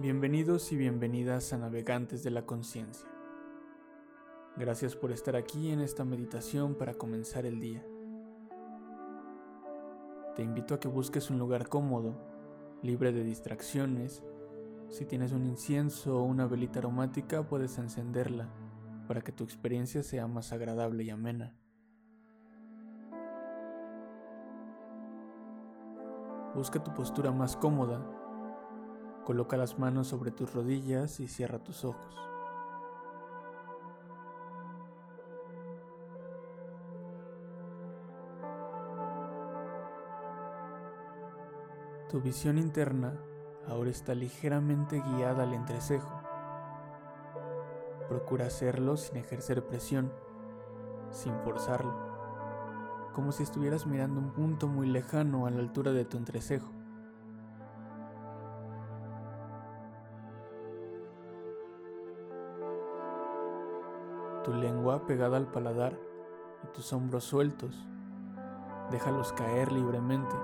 Bienvenidos y bienvenidas a Navegantes de la Conciencia. Gracias por estar aquí en esta meditación para comenzar el día. Te invito a que busques un lugar cómodo, libre de distracciones. Si tienes un incienso o una velita aromática, puedes encenderla para que tu experiencia sea más agradable y amena. Busca tu postura más cómoda Coloca las manos sobre tus rodillas y cierra tus ojos. Tu visión interna ahora está ligeramente guiada al entrecejo. Procura hacerlo sin ejercer presión, sin forzarlo, como si estuvieras mirando un punto muy lejano a la altura de tu entrecejo. Tu lengua pegada al paladar y tus hombros sueltos. Déjalos caer libremente.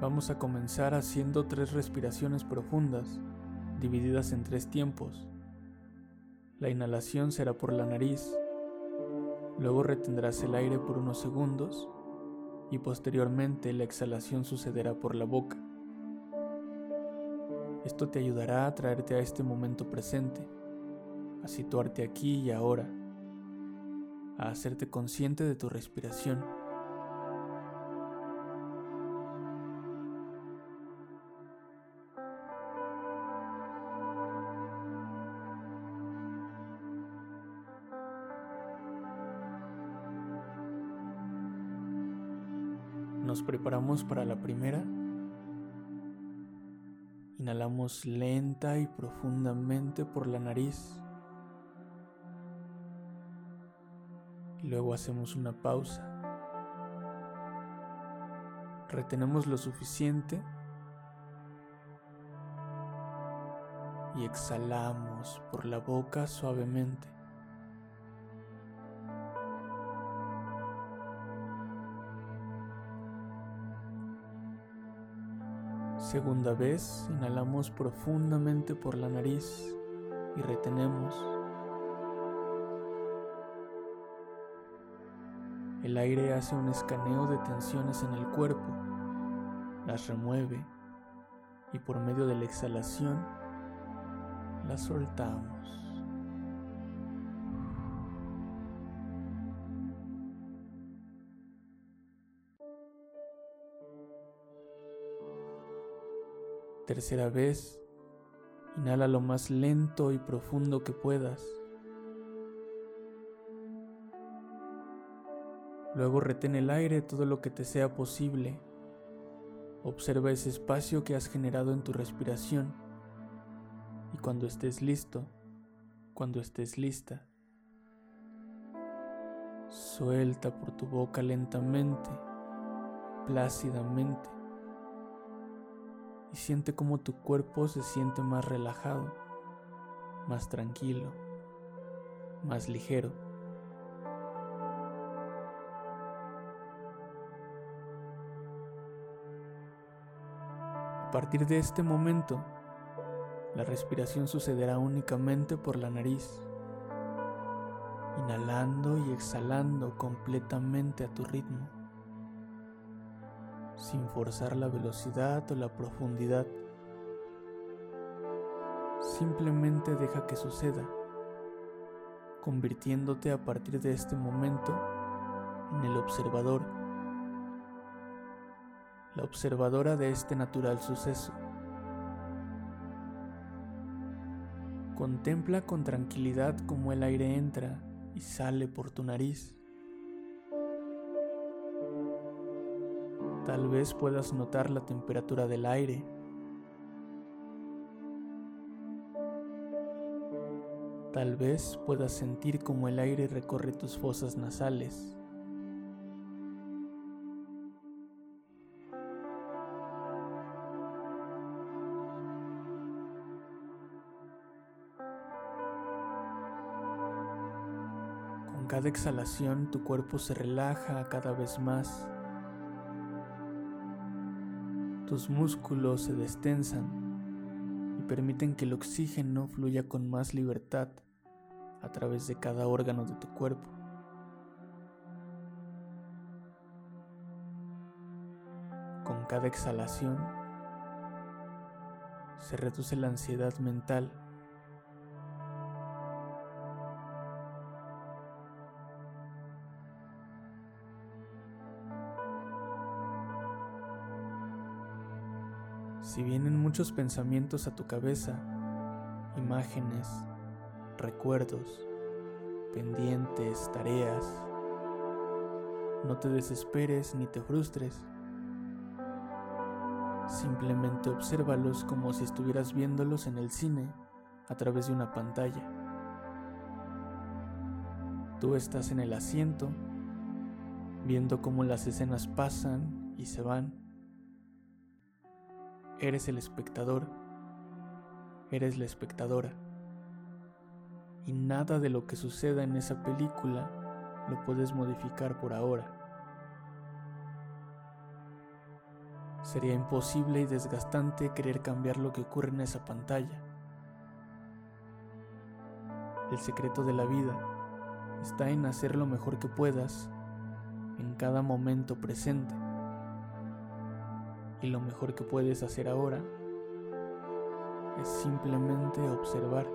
Vamos a comenzar haciendo tres respiraciones profundas, divididas en tres tiempos. La inhalación será por la nariz, luego retendrás el aire por unos segundos y posteriormente la exhalación sucederá por la boca. Esto te ayudará a traerte a este momento presente, a situarte aquí y ahora, a hacerte consciente de tu respiración. Nos preparamos para la primera Inhalamos lenta y profundamente por la nariz. Luego hacemos una pausa. Retenemos lo suficiente y exhalamos por la boca suavemente. Segunda vez, inhalamos profundamente por la nariz y retenemos. El aire hace un escaneo de tensiones en el cuerpo, las remueve y por medio de la exhalación las soltamos. Tercera vez, inhala lo más lento y profundo que puedas. Luego retén el aire todo lo que te sea posible. Observa ese espacio que has generado en tu respiración. Y cuando estés listo, cuando estés lista, suelta por tu boca lentamente, plácidamente y siente cómo tu cuerpo se siente más relajado, más tranquilo, más ligero. A partir de este momento, la respiración sucederá únicamente por la nariz, inhalando y exhalando completamente a tu ritmo sin forzar la velocidad o la profundidad. Simplemente deja que suceda, convirtiéndote a partir de este momento en el observador, la observadora de este natural suceso. Contempla con tranquilidad cómo el aire entra y sale por tu nariz. Tal vez puedas notar la temperatura del aire. Tal vez puedas sentir cómo el aire recorre tus fosas nasales. Con cada exhalación tu cuerpo se relaja cada vez más Tus músculos se destensan y permiten que el oxígeno fluya con más libertad a través de cada órgano de tu cuerpo. Con cada exhalación se reduce la ansiedad mental Si vienen muchos pensamientos a tu cabeza, imágenes, recuerdos, pendientes, tareas, no te desesperes ni te frustres. Simplemente obsérvalos como si estuvieras viéndolos en el cine a través de una pantalla. Tú estás en el asiento, viendo cómo las escenas pasan y se van Eres el espectador, eres la espectadora. Y nada de lo que suceda en esa película lo puedes modificar por ahora. Sería imposible y desgastante querer cambiar lo que ocurre en esa pantalla. El secreto de la vida está en hacer lo mejor que puedas en cada momento presente. Y lo mejor que puedes hacer ahora es simplemente observar.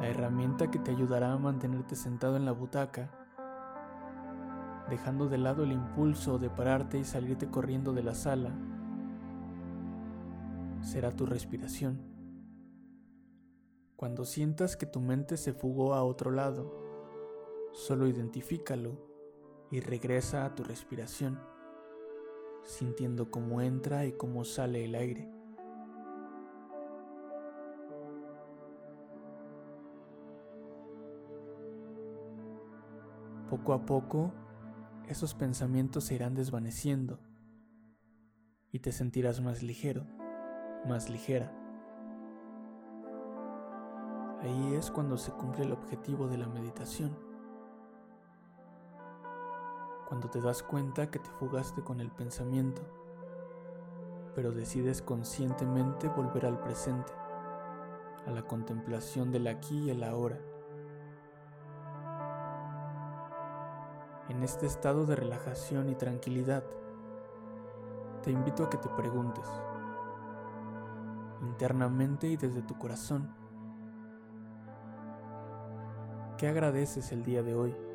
La herramienta que te ayudará a mantenerte sentado en la butaca, dejando de lado el impulso de pararte y salirte corriendo de la sala, será tu respiración. Cuando sientas que tu mente se fugó a otro lado, solo identifícalo y regresa a tu respiración, sintiendo cómo entra y cómo sale el aire. Poco a poco, esos pensamientos se irán desvaneciendo y te sentirás más ligero, más ligera. Ahí es cuando se cumple el objetivo de la meditación cuando te das cuenta que te fugaste con el pensamiento, pero decides conscientemente volver al presente, a la contemplación del aquí y el ahora. En este estado de relajación y tranquilidad, te invito a que te preguntes, internamente y desde tu corazón, ¿qué agradeces el día de hoy?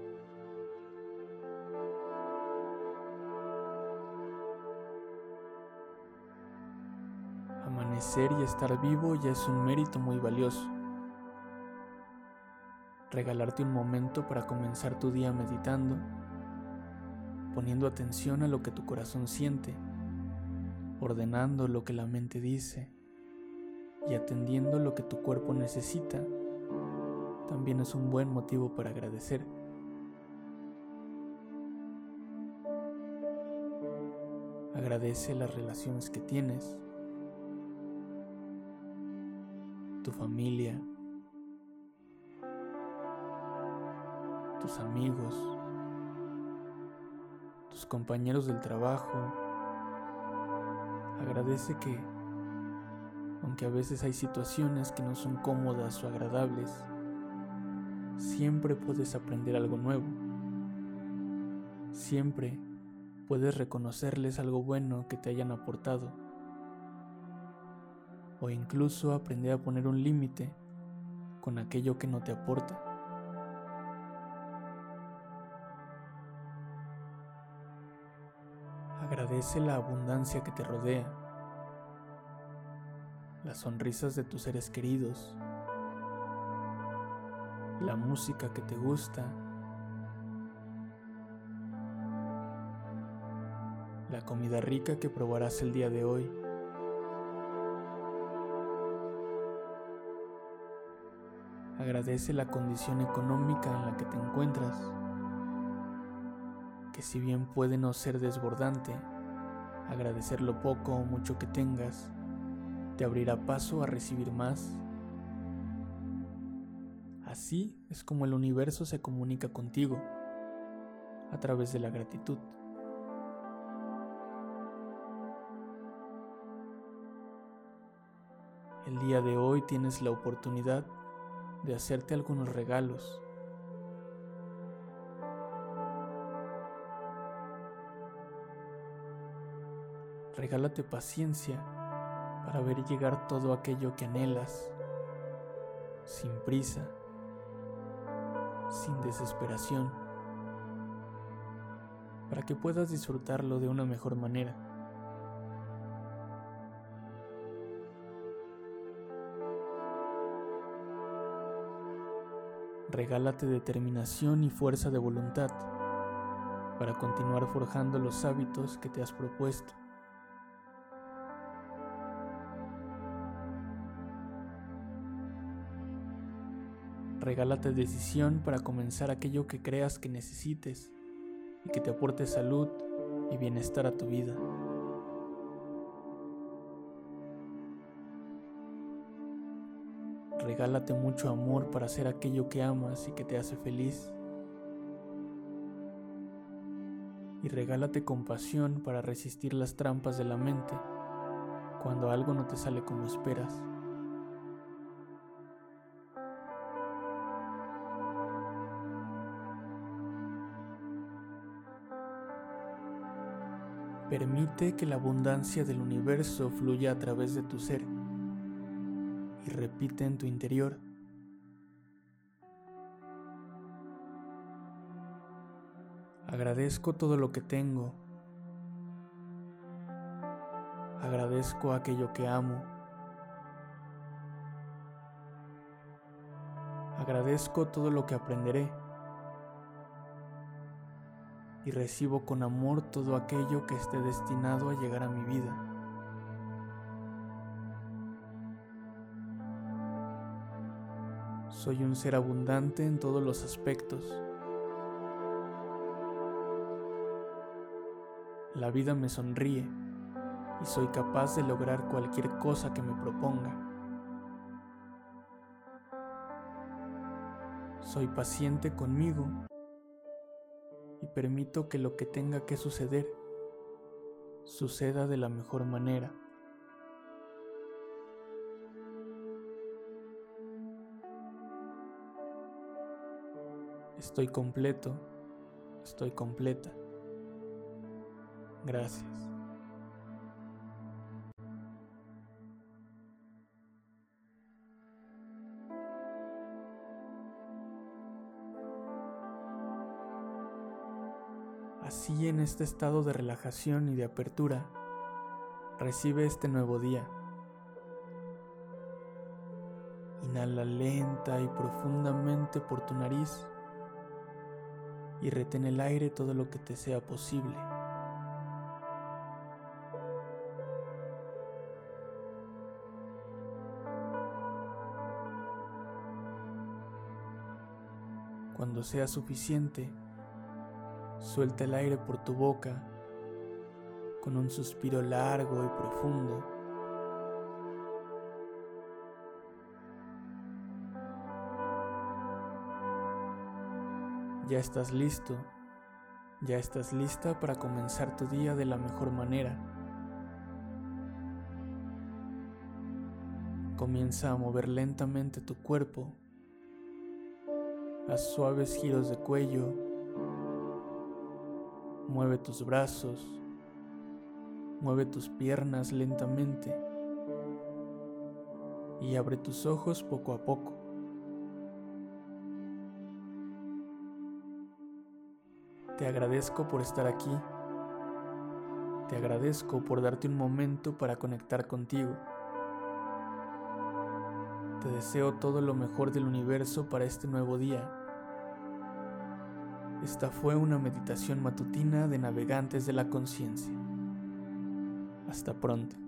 Y estar vivo ya es un mérito muy valioso. Regalarte un momento para comenzar tu día meditando, poniendo atención a lo que tu corazón siente, ordenando lo que la mente dice y atendiendo lo que tu cuerpo necesita, también es un buen motivo para agradecer. Agradece las relaciones que tienes tu familia, tus amigos, tus compañeros del trabajo. Agradece que, aunque a veces hay situaciones que no son cómodas o agradables, siempre puedes aprender algo nuevo. Siempre puedes reconocerles algo bueno que te hayan aportado o incluso aprender a poner un límite con aquello que no te aporta. Agradece la abundancia que te rodea, las sonrisas de tus seres queridos, la música que te gusta, la comida rica que probarás el día de hoy. Agradece la condición económica en la que te encuentras, que si bien puede no ser desbordante, agradecer lo poco o mucho que tengas te abrirá paso a recibir más. Así es como el universo se comunica contigo, a través de la gratitud. El día de hoy tienes la oportunidad de hacerte algunos regalos. Regálate paciencia para ver llegar todo aquello que anhelas, sin prisa, sin desesperación, para que puedas disfrutarlo de una mejor manera. Regálate determinación y fuerza de voluntad para continuar forjando los hábitos que te has propuesto. Regálate decisión para comenzar aquello que creas que necesites y que te aporte salud y bienestar a tu vida. Regálate mucho amor para hacer aquello que amas y que te hace feliz. Y regálate compasión para resistir las trampas de la mente cuando algo no te sale como esperas. Permite que la abundancia del universo fluya a través de tu ser repite en tu interior. Agradezco todo lo que tengo. Agradezco aquello que amo. Agradezco todo lo que aprenderé y recibo con amor todo aquello que esté destinado a llegar a mi vida. Soy un ser abundante en todos los aspectos. La vida me sonríe y soy capaz de lograr cualquier cosa que me proponga. Soy paciente conmigo y permito que lo que tenga que suceder suceda de la mejor manera. Estoy completo, estoy completa. Gracias. Así en este estado de relajación y de apertura, recibe este nuevo día. Inhala lenta y profundamente por tu nariz y retén el aire todo lo que te sea posible. Cuando sea suficiente, Suelta el aire por tu boca con un suspiro largo y profundo. Ya estás listo, ya estás lista para comenzar tu día de la mejor manera. Comienza a mover lentamente tu cuerpo. Haz suaves giros de cuello Mueve tus brazos, mueve tus piernas lentamente y abre tus ojos poco a poco. Te agradezco por estar aquí. Te agradezco por darte un momento para conectar contigo. Te deseo todo lo mejor del universo para este nuevo día esta fue una meditación matutina de navegantes de la conciencia. Hasta pronto.